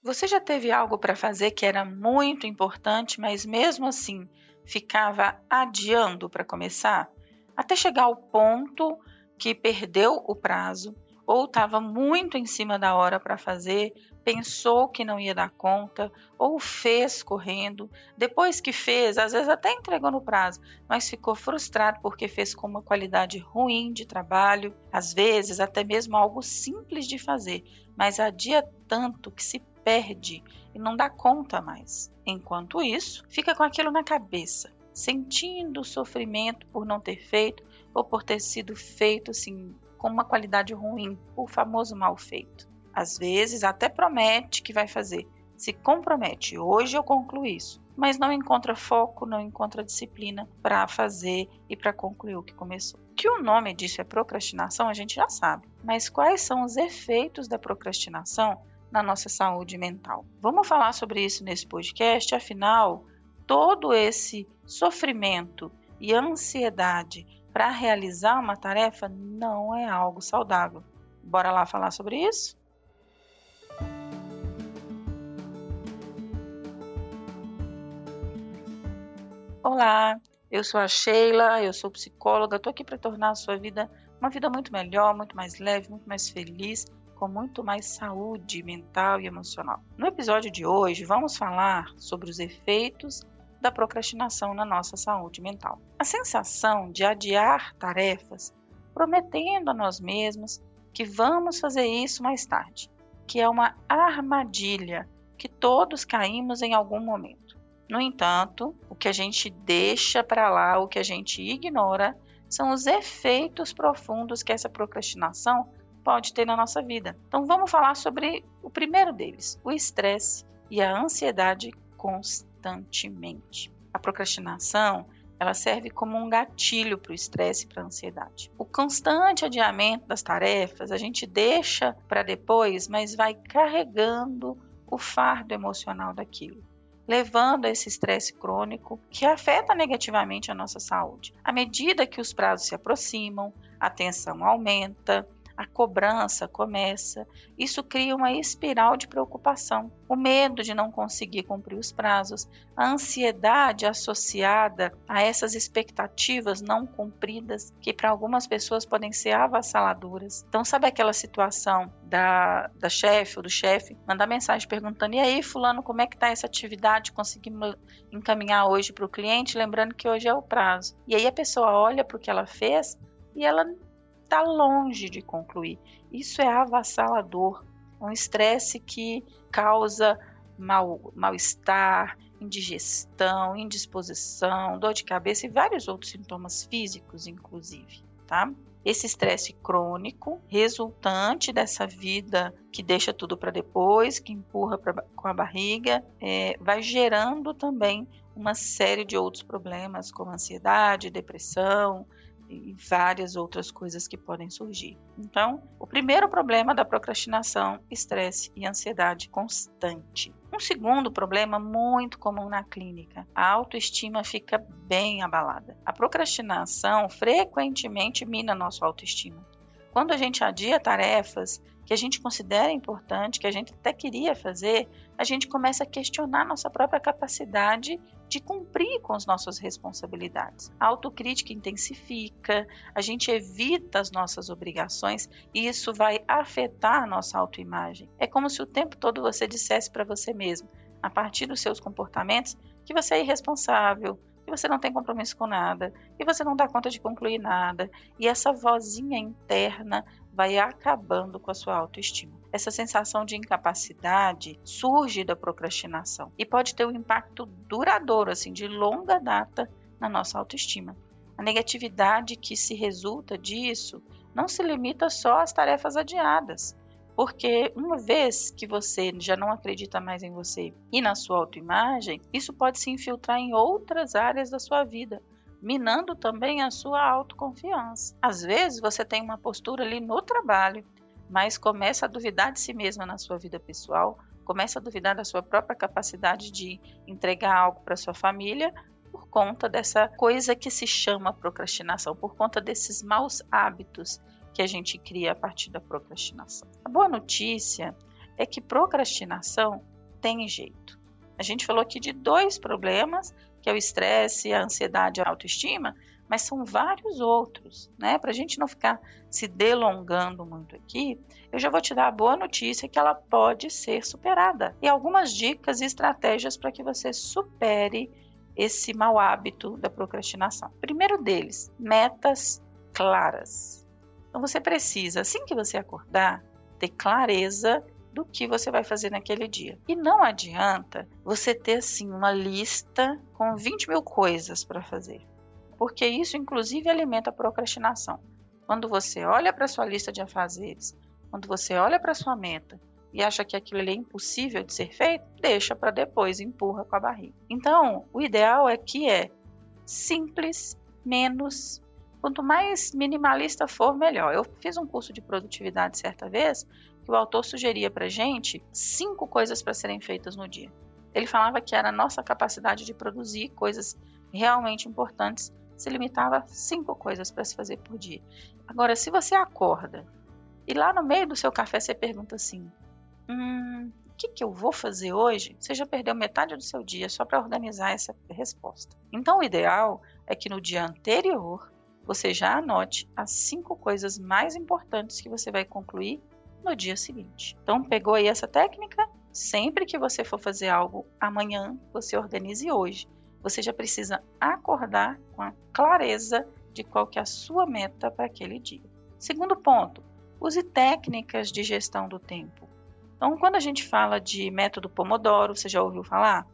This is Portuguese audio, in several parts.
Você já teve algo para fazer que era muito importante, mas mesmo assim ficava adiando para começar? Até chegar ao ponto que perdeu o prazo ou estava muito em cima da hora para fazer, pensou que não ia dar conta, ou fez correndo, depois que fez, às vezes até entregou no prazo, mas ficou frustrado porque fez com uma qualidade ruim de trabalho, às vezes até mesmo algo simples de fazer, mas adia tanto que se perde e não dá conta mais. Enquanto isso, fica com aquilo na cabeça, sentindo o sofrimento por não ter feito ou por ter sido feito assim com uma qualidade ruim, o famoso mal feito. Às vezes até promete que vai fazer, se compromete, hoje eu concluo isso, mas não encontra foco, não encontra disciplina para fazer e para concluir o que começou. Que o nome disso é procrastinação, a gente já sabe, mas quais são os efeitos da procrastinação na nossa saúde mental? Vamos falar sobre isso nesse podcast, afinal, todo esse sofrimento e ansiedade para realizar uma tarefa não é algo saudável. Bora lá falar sobre isso? Olá, eu sou a Sheila, eu sou psicóloga, estou aqui para tornar a sua vida uma vida muito melhor, muito mais leve, muito mais feliz, com muito mais saúde mental e emocional. No episódio de hoje, vamos falar sobre os efeitos da procrastinação na nossa saúde mental. A sensação de adiar tarefas, prometendo a nós mesmos que vamos fazer isso mais tarde, que é uma armadilha que todos caímos em algum momento. No entanto, o que a gente deixa para lá, o que a gente ignora, são os efeitos profundos que essa procrastinação pode ter na nossa vida. Então vamos falar sobre o primeiro deles, o estresse e a ansiedade constante constantemente. A procrastinação ela serve como um gatilho para o estresse e para a ansiedade. O constante adiamento das tarefas a gente deixa para depois, mas vai carregando o fardo emocional daquilo, levando a esse estresse crônico que afeta negativamente a nossa saúde. À medida que os prazos se aproximam, a tensão aumenta, a cobrança começa, isso cria uma espiral de preocupação. O medo de não conseguir cumprir os prazos, a ansiedade associada a essas expectativas não cumpridas, que para algumas pessoas podem ser avassaladoras. Então, sabe aquela situação da, da chefe ou do chefe mandar mensagem perguntando: e aí, Fulano, como é que está essa atividade? Conseguimos encaminhar hoje para o cliente? Lembrando que hoje é o prazo. E aí a pessoa olha para o que ela fez e ela está longe de concluir. Isso é avassalador, um estresse que causa mal-estar, mal indigestão, indisposição, dor de cabeça e vários outros sintomas físicos, inclusive, tá? Esse estresse crônico, resultante dessa vida que deixa tudo para depois, que empurra pra, com a barriga, é, vai gerando também uma série de outros problemas, como ansiedade, depressão, e várias outras coisas que podem surgir. Então, o primeiro problema da procrastinação, estresse e ansiedade constante. Um segundo problema muito comum na clínica, a autoestima fica bem abalada. A procrastinação frequentemente mina nossa autoestima. Quando a gente adia tarefas que a gente considera importante, que a gente até queria fazer, a gente começa a questionar nossa própria capacidade de cumprir com as nossas responsabilidades. A autocrítica intensifica, a gente evita as nossas obrigações e isso vai afetar a nossa autoimagem. É como se o tempo todo você dissesse para você mesmo, a partir dos seus comportamentos, que você é irresponsável, que você não tem compromisso com nada, que você não dá conta de concluir nada, e essa vozinha interna vai acabando com a sua autoestima. Essa sensação de incapacidade surge da procrastinação e pode ter um impacto duradouro, assim, de longa data na nossa autoestima. A negatividade que se resulta disso não se limita só às tarefas adiadas. Porque uma vez que você já não acredita mais em você e na sua autoimagem, isso pode se infiltrar em outras áreas da sua vida, minando também a sua autoconfiança. Às vezes você tem uma postura ali no trabalho, mas começa a duvidar de si mesma na sua vida pessoal, começa a duvidar da sua própria capacidade de entregar algo para sua família por conta dessa coisa que se chama procrastinação, por conta desses maus hábitos que a gente cria a partir da procrastinação. A boa notícia é que procrastinação tem jeito. A gente falou aqui de dois problemas, que é o estresse, a ansiedade e a autoestima, mas são vários outros, né? Para a gente não ficar se delongando muito aqui, eu já vou te dar a boa notícia que ela pode ser superada e algumas dicas e estratégias para que você supere esse mau hábito da procrastinação. Primeiro deles, metas claras. Então você precisa, assim que você acordar, ter clareza do que você vai fazer naquele dia. E não adianta você ter assim uma lista com 20 mil coisas para fazer porque isso inclusive alimenta a procrastinação. Quando você olha para sua lista de afazeres, quando você olha para sua meta e acha que aquilo é impossível de ser feito, deixa para depois, empurra com a barriga. Então, o ideal é que é simples, menos, quanto mais minimalista for, melhor. Eu fiz um curso de produtividade certa vez que o autor sugeria para gente cinco coisas para serem feitas no dia. Ele falava que era a nossa capacidade de produzir coisas realmente importantes se limitava a cinco coisas para se fazer por dia. Agora, se você acorda e lá no meio do seu café você pergunta assim: hum, o que, que eu vou fazer hoje? Você já perdeu metade do seu dia só para organizar essa resposta. Então, o ideal é que no dia anterior você já anote as cinco coisas mais importantes que você vai concluir no dia seguinte. Então, pegou aí essa técnica? Sempre que você for fazer algo amanhã, você organize hoje você já precisa acordar com a clareza de qual que é a sua meta para aquele dia. Segundo ponto, use técnicas de gestão do tempo. Então, quando a gente fala de método Pomodoro, você já ouviu falar?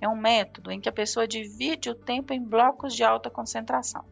É um método em que a pessoa divide o tempo em blocos de alta concentração.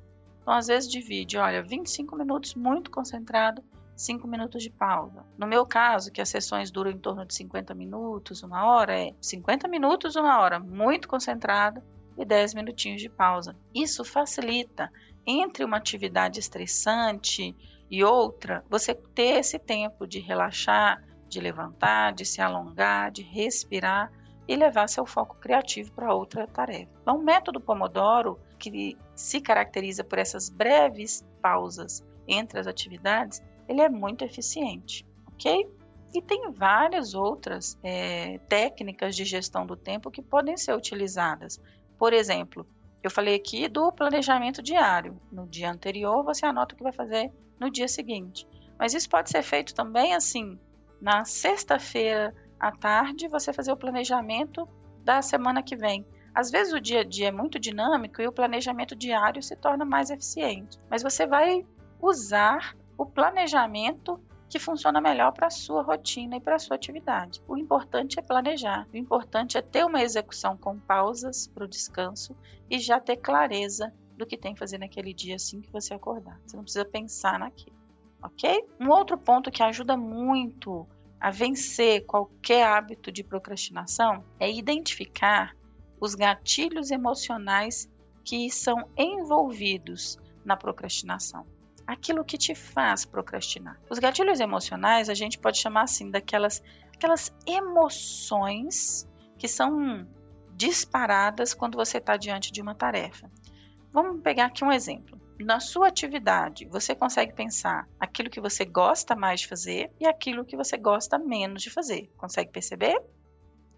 Então, às vezes divide, olha, 25 minutos muito concentrado, 5 minutos de pausa. No meu caso, que as sessões duram em torno de 50 minutos, uma hora, é 50 minutos, uma hora, muito concentrado, e 10 minutinhos de pausa. Isso facilita entre uma atividade estressante e outra, você ter esse tempo de relaxar, de levantar, de se alongar, de respirar e levar seu foco criativo para outra tarefa. Então, o método Pomodoro, que se caracteriza por essas breves pausas entre as atividades, ele é muito eficiente, ok? E tem várias outras é, técnicas de gestão do tempo que podem ser utilizadas. Por exemplo, eu falei aqui do planejamento diário. No dia anterior, você anota o que vai fazer no dia seguinte. Mas isso pode ser feito também assim, na sexta-feira à tarde, você fazer o planejamento da semana que vem. Às vezes o dia a dia é muito dinâmico e o planejamento diário se torna mais eficiente. Mas você vai usar o planejamento que funciona melhor para a sua rotina e para a sua atividade. O importante é planejar, o importante é ter uma execução com pausas para o descanso e já ter clareza do que tem que fazer naquele dia assim que você acordar. Você não precisa pensar naquilo, ok? Um outro ponto que ajuda muito a vencer qualquer hábito de procrastinação é identificar os gatilhos emocionais que são envolvidos na procrastinação aquilo que te faz procrastinar. Os gatilhos emocionais a gente pode chamar assim daquelas aquelas emoções que são disparadas quando você está diante de uma tarefa. Vamos pegar aqui um exemplo. Na sua atividade, você consegue pensar aquilo que você gosta mais de fazer e aquilo que você gosta menos de fazer. Consegue perceber?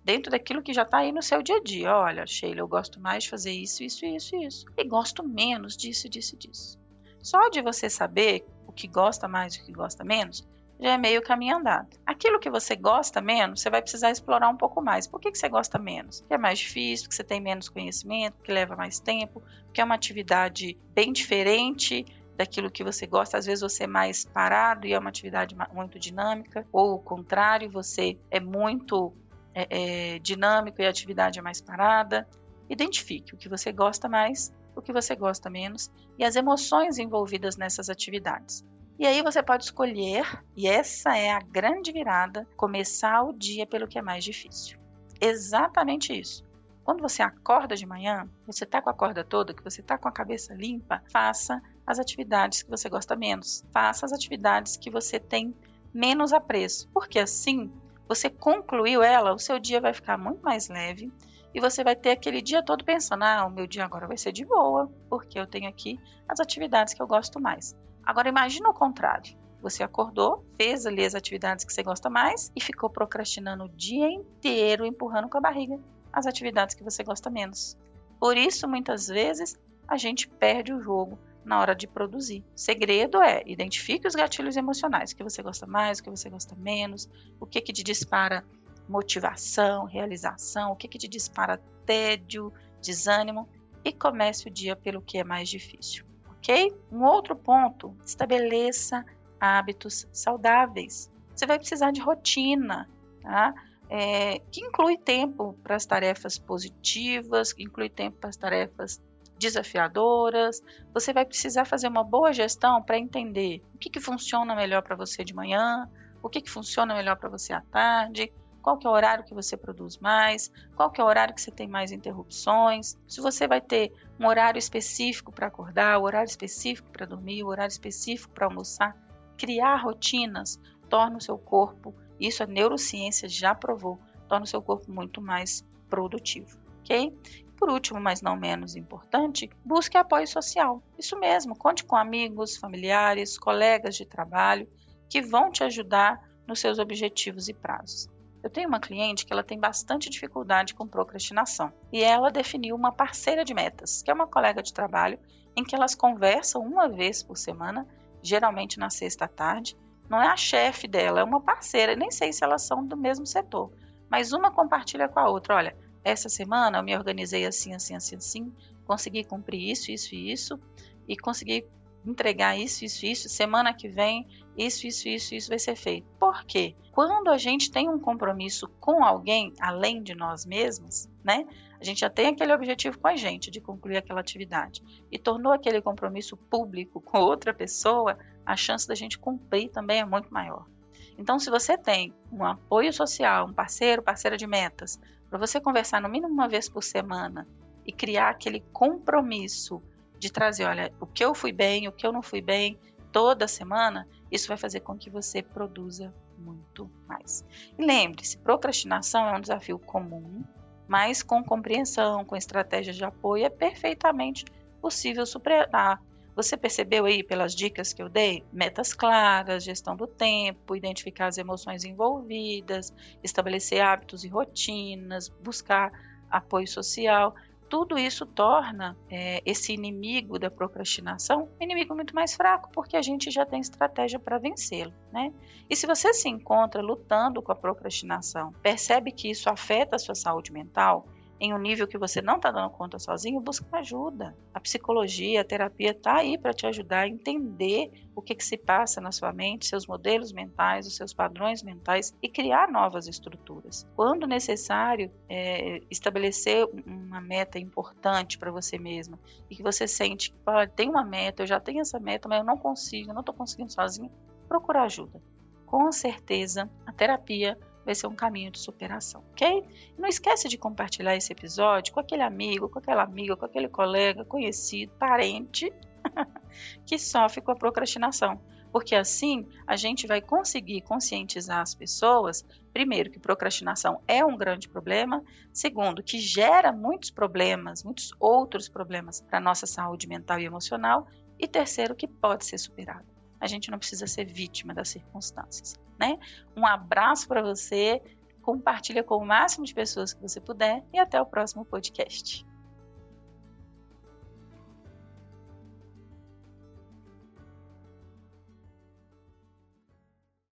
Dentro daquilo que já está aí no seu dia a dia. Olha, Sheila, eu gosto mais de fazer isso, isso, isso, isso. E gosto menos disso, disso, disso. Só de você saber o que gosta mais e o que gosta menos, já é meio caminho andado. Aquilo que você gosta menos, você vai precisar explorar um pouco mais. Por que, que você gosta menos? Porque é mais difícil, porque você tem menos conhecimento, porque leva mais tempo, porque é uma atividade bem diferente daquilo que você gosta. Às vezes você é mais parado e é uma atividade muito dinâmica, ou o contrário, você é muito é, é, dinâmico e a atividade é mais parada. Identifique o que você gosta mais o que você gosta menos e as emoções envolvidas nessas atividades. E aí você pode escolher, e essa é a grande virada, começar o dia pelo que é mais difícil. Exatamente isso. Quando você acorda de manhã, você está com a corda toda, que você está com a cabeça limpa, faça as atividades que você gosta menos. Faça as atividades que você tem menos apreço, porque assim você concluiu ela, o seu dia vai ficar muito mais leve e você vai ter aquele dia todo pensando: ah, o meu dia agora vai ser de boa, porque eu tenho aqui as atividades que eu gosto mais. Agora imagina o contrário. você acordou, fez ali as atividades que você gosta mais e ficou procrastinando o dia inteiro, empurrando com a barriga as atividades que você gosta menos. Por isso, muitas vezes, a gente perde o jogo na hora de produzir. Segredo é identifique os gatilhos emocionais, o que você gosta mais, o que você gosta menos, o que que te dispara motivação, realização, o que que te dispara tédio, desânimo e comece o dia pelo que é mais difícil, ok? Um outro ponto, estabeleça hábitos saudáveis. Você vai precisar de rotina, tá? É, que inclui tempo para as tarefas positivas, que inclui tempo para as tarefas desafiadoras. Você vai precisar fazer uma boa gestão para entender o que, que funciona melhor para você de manhã, o que, que funciona melhor para você à tarde, qual que é o horário que você produz mais, qual que é o horário que você tem mais interrupções, se você vai ter um horário específico para acordar, o horário específico para dormir, o horário específico para almoçar. Criar rotinas torna o seu corpo, isso a neurociência já provou, torna o seu corpo muito mais produtivo, ok? Por último, mas não menos importante, busque apoio social. Isso mesmo, conte com amigos, familiares, colegas de trabalho que vão te ajudar nos seus objetivos e prazos. Eu tenho uma cliente que ela tem bastante dificuldade com procrastinação e ela definiu uma parceira de metas, que é uma colega de trabalho, em que elas conversam uma vez por semana, geralmente na sexta tarde. Não é a chefe dela, é uma parceira, nem sei se elas são do mesmo setor, mas uma compartilha com a outra. Olha, essa semana eu me organizei assim, assim, assim, assim, consegui cumprir isso, isso e isso, e consegui entregar isso, isso, isso, semana que vem, isso, isso, isso, isso vai ser feito. Por quê? Quando a gente tem um compromisso com alguém, além de nós mesmos, né? A gente já tem aquele objetivo com a gente de concluir aquela atividade e tornou aquele compromisso público com outra pessoa, a chance da gente cumprir também é muito maior. Então, se você tem um apoio social, um parceiro, parceira de metas, para você conversar no mínimo uma vez por semana e criar aquele compromisso de trazer, olha, o que eu fui bem, o que eu não fui bem, toda semana, isso vai fazer com que você produza muito mais. E lembre-se, procrastinação é um desafio comum, mas com compreensão, com estratégias de apoio, é perfeitamente possível superar. Você percebeu aí pelas dicas que eu dei? Metas claras, gestão do tempo, identificar as emoções envolvidas, estabelecer hábitos e rotinas, buscar apoio social. Tudo isso torna é, esse inimigo da procrastinação um inimigo muito mais fraco, porque a gente já tem estratégia para vencê-lo. Né? E se você se encontra lutando com a procrastinação, percebe que isso afeta a sua saúde mental, em um nível que você não está dando conta sozinho, busca ajuda. A psicologia, a terapia está aí para te ajudar a entender o que, que se passa na sua mente, seus modelos mentais, os seus padrões mentais e criar novas estruturas. Quando necessário, é, estabelecer uma meta importante para você mesma e que você sente que tem uma meta, eu já tenho essa meta, mas eu não consigo, eu não estou conseguindo sozinho, procura ajuda. Com certeza, a terapia vai ser um caminho de superação, ok? Não esquece de compartilhar esse episódio com aquele amigo, com aquela amiga, com aquele colega, conhecido, parente que sofre com a procrastinação. Porque assim a gente vai conseguir conscientizar as pessoas, primeiro, que procrastinação é um grande problema, segundo, que gera muitos problemas, muitos outros problemas para a nossa saúde mental e emocional, e terceiro, que pode ser superado a gente não precisa ser vítima das circunstâncias, né? Um abraço para você, compartilha com o máximo de pessoas que você puder e até o próximo podcast.